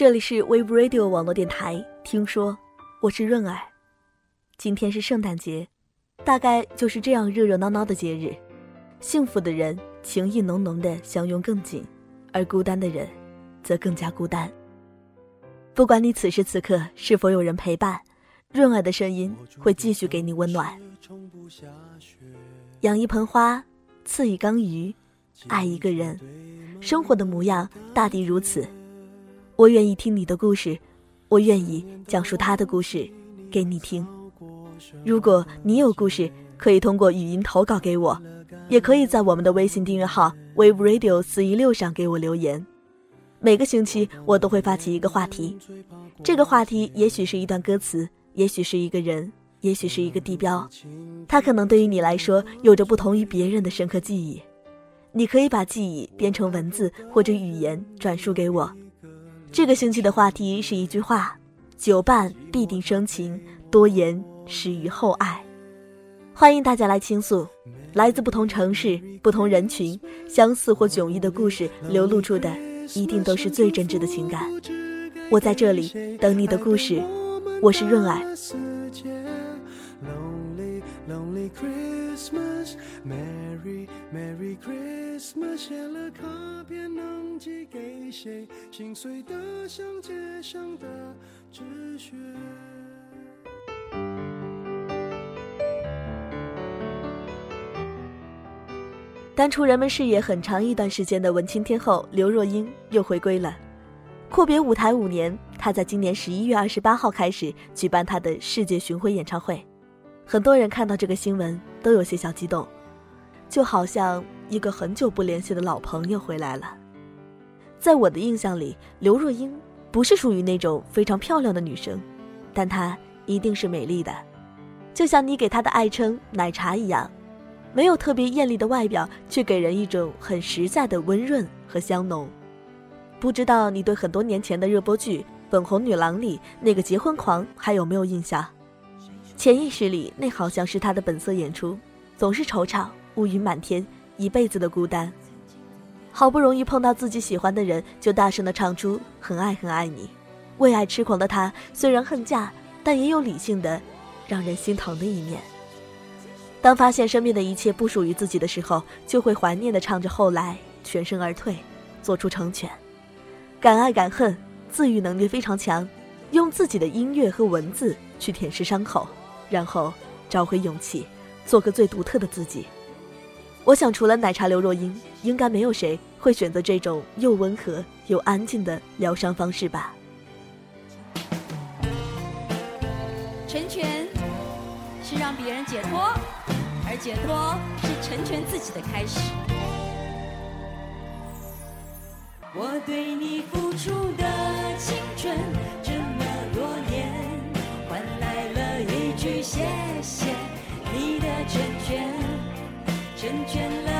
这里是 Wave Radio 网络电台。听说我是润儿，今天是圣诞节，大概就是这样热热闹闹的节日。幸福的人情意浓浓的相拥更紧，而孤单的人则更加孤单。不管你此时此刻是否有人陪伴，润儿的声音会继续给你温暖。养一盆花，赐一缸鱼，爱一个人，生活的模样大抵如此。我愿意听你的故事，我愿意讲述他的故事给你听。如果你有故事，可以通过语音投稿给我，也可以在我们的微信订阅号 Wave Radio 四一六上给我留言。每个星期我都会发起一个话题，这个话题也许是一段歌词，也许是一个人，也许是一个地标，它可能对于你来说有着不同于别人的深刻记忆。你可以把记忆编成文字或者语言转述给我。这个星期的话题是一句话：久伴必定生情，多言始于厚爱。欢迎大家来倾诉，来自不同城市、不同人群，相似或迥异的故事流露出的，一定都是最真挚的情感。我在这里等你的故事，我是润儿。Merry Merry Christmas，写了卡片能寄给谁？心碎的像街上的纸屑。淡出人们视野很长一段时间的文青天后刘若英又回归了。阔别舞台五年，她在今年十一月二十八号开始举办她的世界巡回演唱会。很多人看到这个新闻都有些小激动。就好像一个很久不联系的老朋友回来了。在我的印象里，刘若英不是属于那种非常漂亮的女生，但她一定是美丽的，就像你给她的爱称“奶茶”一样，没有特别艳丽的外表，却给人一种很实在的温润和香浓。不知道你对很多年前的热播剧《粉红女郎》里那个结婚狂还有没有印象？潜意识里，那好像是她的本色演出，总是惆怅。乌云满天，一辈子的孤单。好不容易碰到自己喜欢的人，就大声的唱出“很爱很爱你”。为爱痴狂的他，虽然恨嫁，但也有理性的，让人心疼的一面。当发现身边的一切不属于自己的时候，就会怀念的唱着“后来”，全身而退，做出成全。敢爱敢恨，自愈能力非常强，用自己的音乐和文字去舔舐伤口，然后找回勇气，做个最独特的自己。我想，除了奶茶刘若英，应该没有谁会选择这种又温和又安静的疗伤方式吧。成全是让别人解脱，而解脱是成全自己的开始。我对你付出的青春这么多年，换来了一句谢谢厌倦了。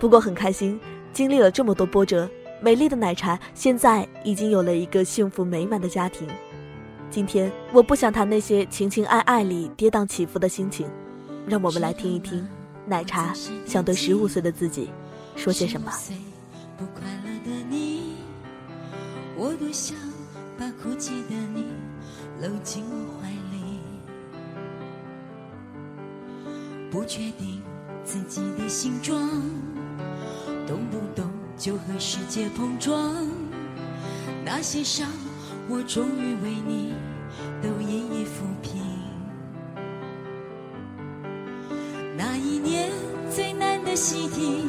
不过很开心，经历了这么多波折，美丽的奶茶现在已经有了一个幸福美满的家庭。今天我不想谈那些情情爱爱里跌宕起伏的心情，让我们来听一听奶茶想对十五岁的自己说些什么。不快乐的你，我多想把哭泣的你搂进我怀里。不确定自己的形状，就和世界碰撞。那些伤，我终于为你都一一抚平。那一年最难的习题，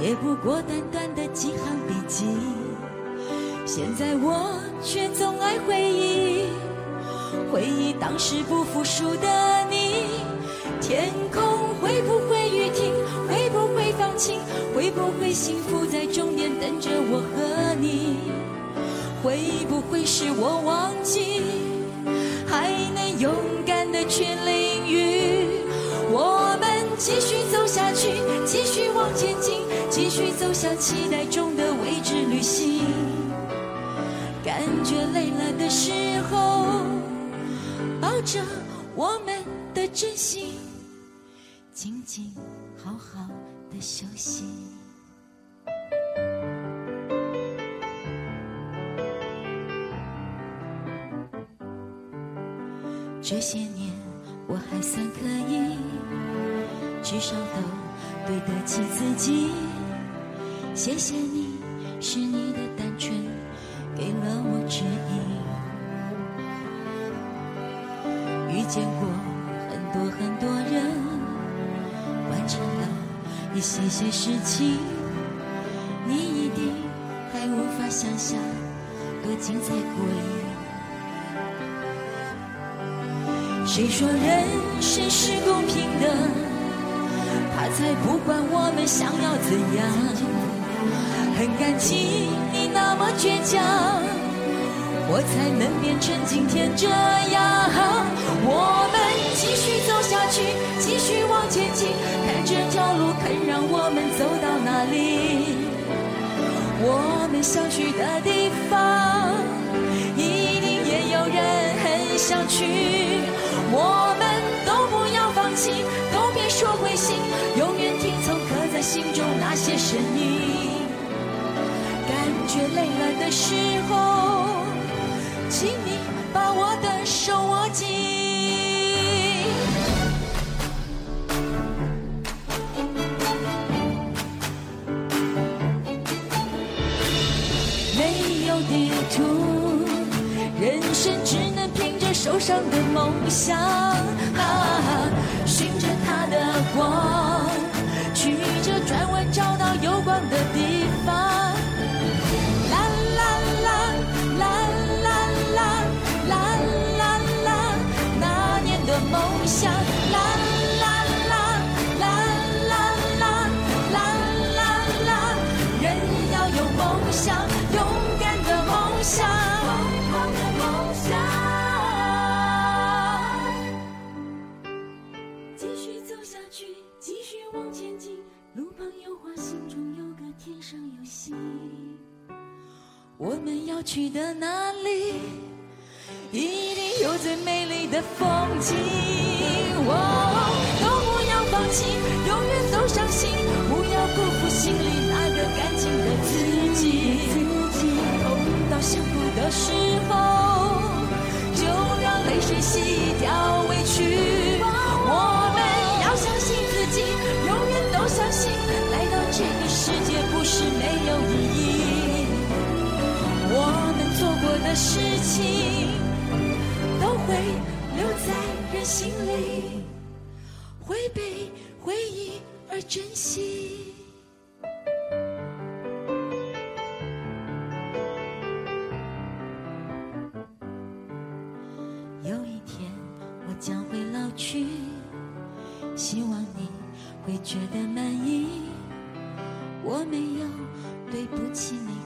也不过短短的几行笔记。现在我却总爱回忆，回忆当时不服输的你。天空幸福在终点等着我和你？会不会是我忘记？还能勇敢的去淋雨？我们继续走下去，继续往前进，继续走向期待中的未知旅行。感觉累了的时候，抱着我们的真心，静静好好的休息。这些年我还算可以，至少都对得起自己。谢谢你，是你的单纯给了我指引。遇见过很多很多人，完成了一些些事情，你一定还无法想象多精彩过瘾。谁说人生是公平的？他才不管我们想要怎样。很感激你那么倔强，我才能变成今天这样。我们继续走下去，继续往前进，看这条路肯让我们走到哪里。我们想去的地方，一定也有人很想去。我们都不要放弃，都别说灰心，永远听从刻在心中那些声音。感觉累了的时候，请你把我的手握紧。没有地图，受伤的梦想，啊，循着它的光，曲折转弯找到有光的我们要去的那里，一定有最美丽的风景。哦，都不要放弃，永远都相信，不要辜负心里那个干净的自己自己。痛到想哭的时候，就让泪水洗情，都会留在人心里，会被回忆而珍惜。有一天我将会老去，希望你会觉得满意。我没有对不起你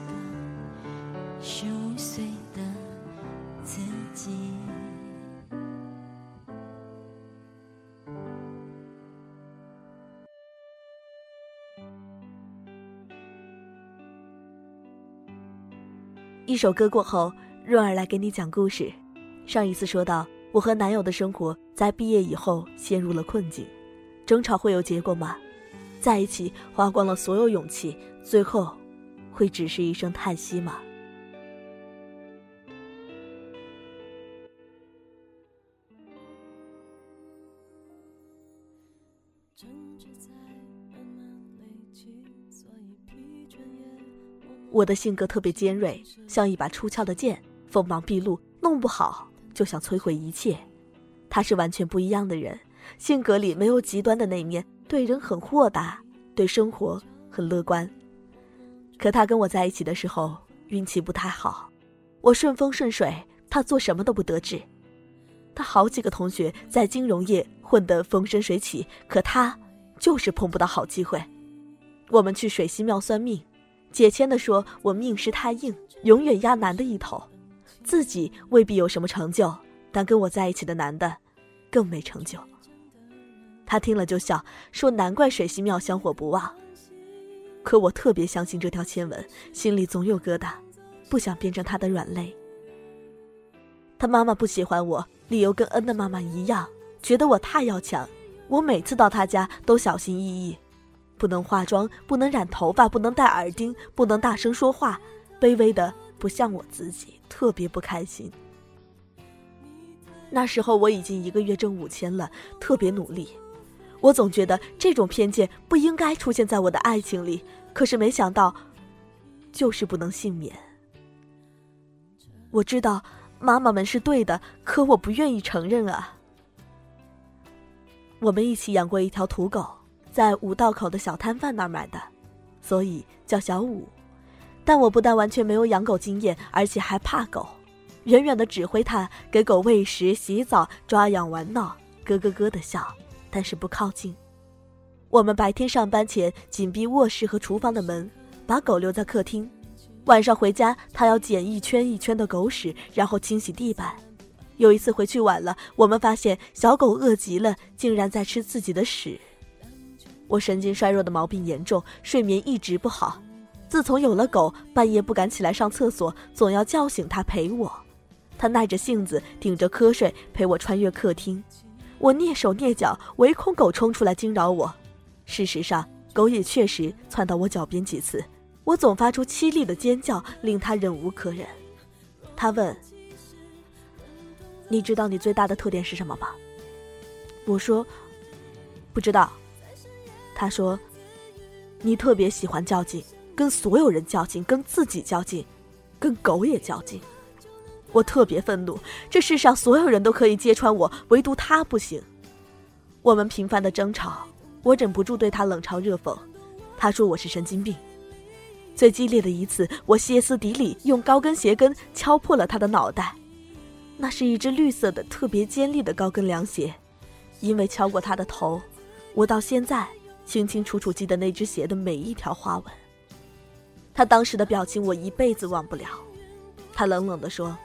一首歌过后，润儿来给你讲故事。上一次说到，我和男友的生活在毕业以后陷入了困境，争吵会有结果吗？在一起花光了所有勇气，最后会只是一声叹息吗？我的性格特别尖锐，像一把出鞘的剑，锋芒毕露，弄不好就想摧毁一切。他是完全不一样的人，性格里没有极端的那面，对人很豁达，对生活很乐观。可他跟我在一起的时候，运气不太好，我顺风顺水，他做什么都不得志。他好几个同学在金融业混得风生水起，可他就是碰不到好机会。我们去水西庙算命。解签的说：“我命势太硬，永远压男的一头，自己未必有什么成就，但跟我在一起的男的，更没成就。”他听了就笑，说：“难怪水西庙香火不旺。”可我特别相信这条签文，心里总有疙瘩，不想变成他的软肋。他妈妈不喜欢我，理由跟恩的妈妈一样，觉得我太要强。我每次到他家都小心翼翼。不能化妆，不能染头发，不能戴耳钉，不能大声说话，卑微的不像我自己，特别不开心。那时候我已经一个月挣五千了，特别努力。我总觉得这种偏见不应该出现在我的爱情里，可是没想到，就是不能幸免。我知道妈妈们是对的，可我不愿意承认啊。我们一起养过一条土狗。在五道口的小摊贩那儿买的，所以叫小五。但我不但完全没有养狗经验，而且还怕狗，远远的指挥它给狗喂食、洗澡、抓痒、玩闹，咯咯咯的笑，但是不靠近。我们白天上班前紧闭卧室和厨房的门，把狗留在客厅。晚上回家，它要捡一圈一圈的狗屎，然后清洗地板。有一次回去晚了，我们发现小狗饿极了，竟然在吃自己的屎。我神经衰弱的毛病严重，睡眠一直不好。自从有了狗，半夜不敢起来上厕所，总要叫醒它陪我。它耐着性子，顶着瞌睡陪我穿越客厅。我蹑手蹑脚，唯恐狗冲出来惊扰我。事实上，狗也确实窜到我脚边几次。我总发出凄厉的尖叫，令它忍无可忍。他问：“你知道你最大的特点是什么吗？”我说：“不知道。”他说：“你特别喜欢较劲，跟所有人较劲，跟自己较劲，跟狗也较劲。”我特别愤怒，这世上所有人都可以揭穿我，唯独他不行。我们频繁的争吵，我忍不住对他冷嘲热讽。他说我是神经病。最激烈的一次，我歇斯底里用高跟鞋跟敲破了他的脑袋。那是一只绿色的、特别尖利的高跟凉鞋，因为敲过他的头，我到现在。清清楚楚记得那只鞋的每一条花纹。他当时的表情我一辈子忘不了。他冷冷地说：“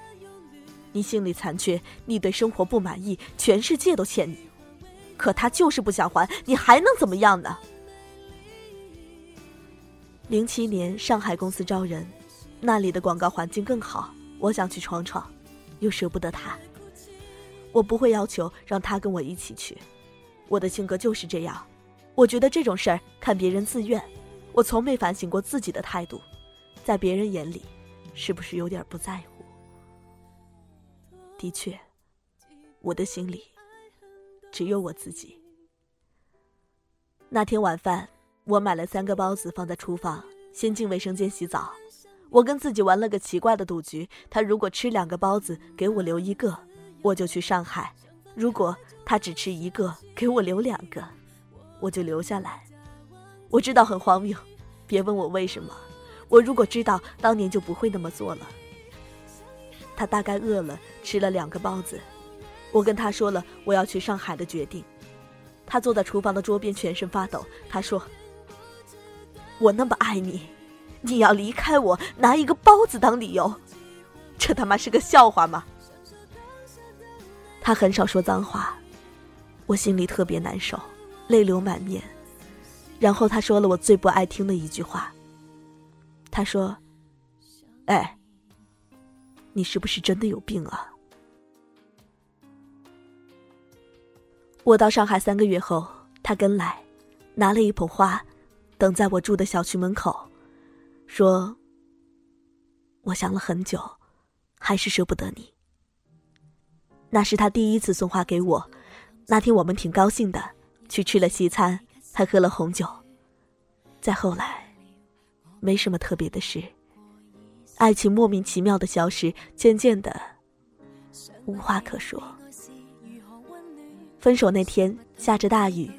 你心里残缺，你对生活不满意，全世界都欠你。可他就是不想还，你还能怎么样呢？”零七年，上海公司招人，那里的广告环境更好，我想去闯闯，又舍不得他。我不会要求让他跟我一起去，我的性格就是这样。我觉得这种事儿看别人自愿，我从没反省过自己的态度，在别人眼里，是不是有点不在乎？的确，我的心里只有我自己。那天晚饭，我买了三个包子放在厨房，先进卫生间洗澡。我跟自己玩了个奇怪的赌局：他如果吃两个包子，给我留一个，我就去上海；如果他只吃一个，给我留两个。我就留下来，我知道很荒谬，别问我为什么。我如果知道，当年就不会那么做了。他大概饿了，吃了两个包子。我跟他说了我要去上海的决定。他坐在厨房的桌边，全身发抖。他说：“我那么爱你，你要离开我，拿一个包子当理由，这他妈是个笑话吗？”他很少说脏话，我心里特别难受。泪流满面，然后他说了我最不爱听的一句话。他说：“哎，你是不是真的有病啊？”我到上海三个月后，他跟来，拿了一捧花，等在我住的小区门口，说：“我想了很久，还是舍不得你。”那是他第一次送花给我，那天我们挺高兴的。去吃了西餐，还喝了红酒。再后来，没什么特别的事，爱情莫名其妙的消失，渐渐的无话可说。分手那天下着大雨，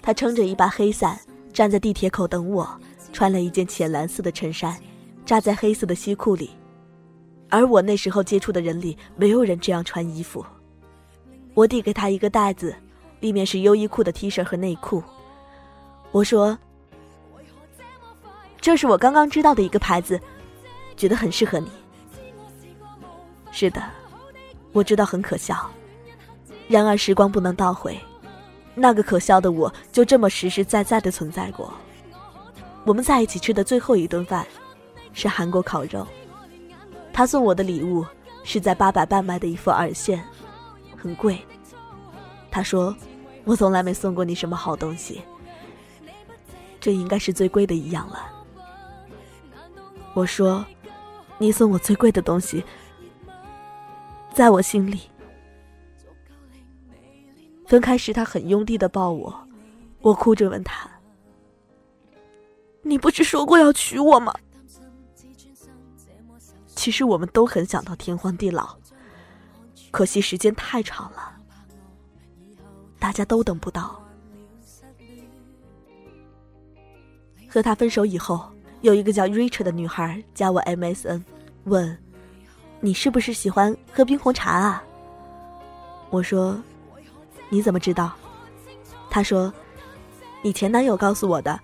他撑着一把黑伞站在地铁口等我，穿了一件浅蓝色的衬衫，扎在黑色的西裤里。而我那时候接触的人里，没有人这样穿衣服。我递给他一个袋子，里面是优衣库的 T 恤和内裤。我说：“这是我刚刚知道的一个牌子，觉得很适合你。”是的，我知道很可笑，然而时光不能倒回，那个可笑的我就这么实实在在的存在过。我们在一起吃的最后一顿饭，是韩国烤肉。他送我的礼物是在八百伴买的一副耳线，很贵。他说：“我从来没送过你什么好东西，这应该是最贵的一样了。”我说：“你送我最贵的东西，在我心里。”分开时，他很用力的抱我，我哭着问他：“你不是说过要娶我吗？”其实我们都很想到天荒地老，可惜时间太长了，大家都等不到。和他分手以后，有一个叫 Richard 的女孩加我 MSN，问：“你是不是喜欢喝冰红茶啊？”我说：“你怎么知道？”他说：“你前男友告诉我的。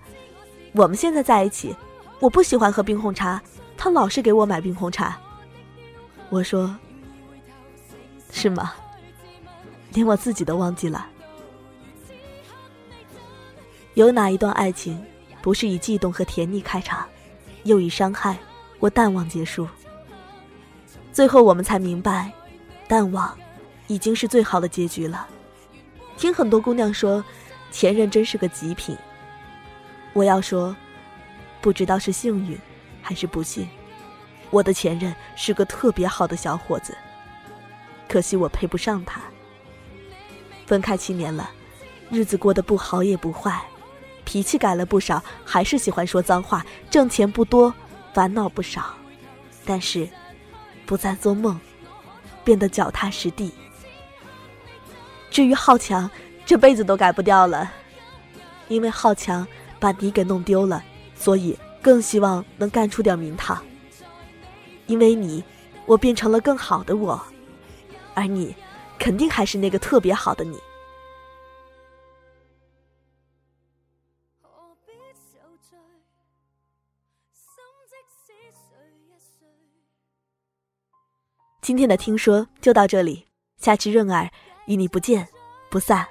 我们现在在一起，我不喜欢喝冰红茶。”他老是给我买冰红茶。我说：“是吗？连我自己都忘记了。有哪一段爱情不是以悸动和甜蜜开场，又以伤害或淡忘结束？最后我们才明白，淡忘已经是最好的结局了。听很多姑娘说，前任真是个极品。我要说，不知道是幸运。”还是不幸，我的前任是个特别好的小伙子，可惜我配不上他。分开七年了，日子过得不好也不坏，脾气改了不少，还是喜欢说脏话，挣钱不多，烦恼不少，但是不再做梦，变得脚踏实地。至于好强，这辈子都改不掉了，因为好强把你给弄丢了，所以。更希望能干出点名堂，因为你，我变成了更好的我，而你，肯定还是那个特别好的你。今天的听说就到这里，下期润儿与你不见不散。